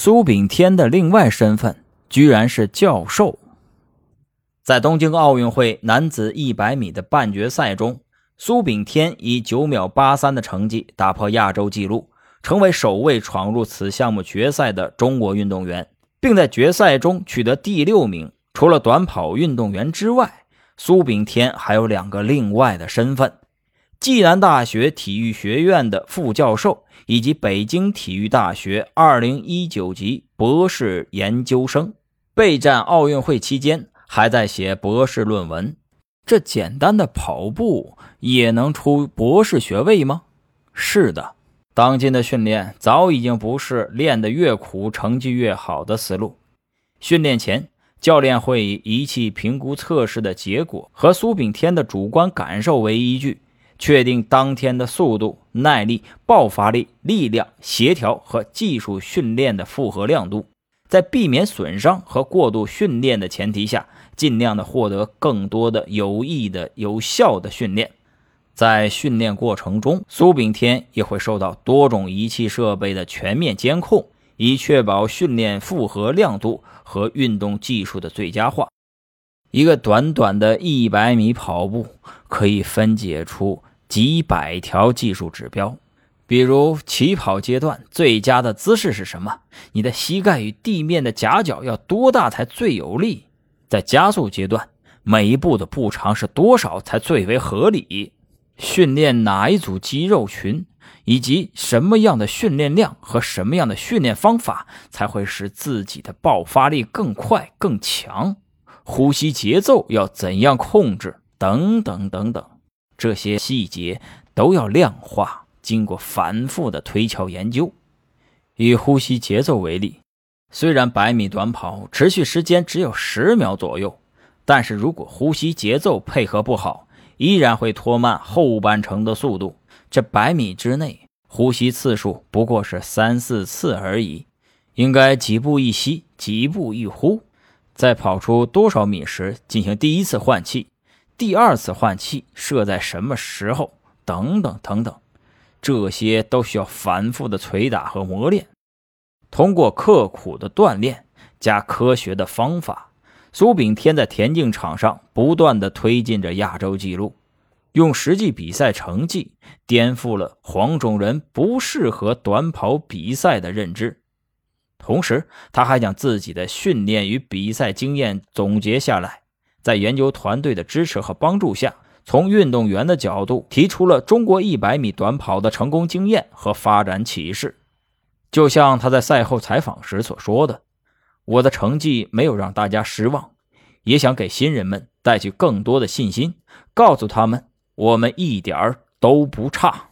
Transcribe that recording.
苏炳添的另外身份居然是教授。在东京奥运会男子100米的半决赛中，苏炳添以9秒83的成绩打破亚洲纪录，成为首位闯入此项目决赛的中国运动员，并在决赛中取得第六名。除了短跑运动员之外，苏炳添还有两个另外的身份：暨南大学体育学院的副教授，以及北京体育大学2019级博士研究生。备战奥运会期间，还在写博士论文。这简单的跑步也能出博士学位吗？是的，当今的训练早已经不是练得越苦成绩越好的思路。训练前。教练会以仪器评估测试的结果和苏炳添的主观感受为依据，确定当天的速度、耐力、爆发力、力量、协调和技术训练的负荷亮度。在避免损伤和过度训练的前提下，尽量的获得更多的有益的、有效的训练。在训练过程中，苏炳添也会受到多种仪器设备的全面监控。以确保训练负荷亮度和运动技术的最佳化。一个短短的一百米跑步可以分解出几百条技术指标，比如起跑阶段最佳的姿势是什么？你的膝盖与地面的夹角要多大才最有力？在加速阶段，每一步的步长是多少才最为合理？训练哪一组肌肉群？以及什么样的训练量和什么样的训练方法才会使自己的爆发力更快更强？呼吸节奏要怎样控制？等等等等，这些细节都要量化，经过反复的推敲研究。以呼吸节奏为例，虽然百米短跑持续时间只有十秒左右，但是如果呼吸节奏配合不好，依然会拖慢后半程的速度。这百米之内，呼吸次数不过是三四次而已，应该几步一吸，几步一呼。在跑出多少米时进行第一次换气，第二次换气设在什么时候？等等等等，这些都需要反复的捶打和磨练。通过刻苦的锻炼加科学的方法，苏炳添在田径场上不断的推进着亚洲纪录。用实际比赛成绩颠覆了黄种人不适合短跑比赛的认知，同时他还将自己的训练与比赛经验总结下来，在研究团队的支持和帮助下，从运动员的角度提出了中国100米短跑的成功经验和发展启示。就像他在赛后采访时所说的：“我的成绩没有让大家失望，也想给新人们带去更多的信心，告诉他们。”我们一点儿都不差。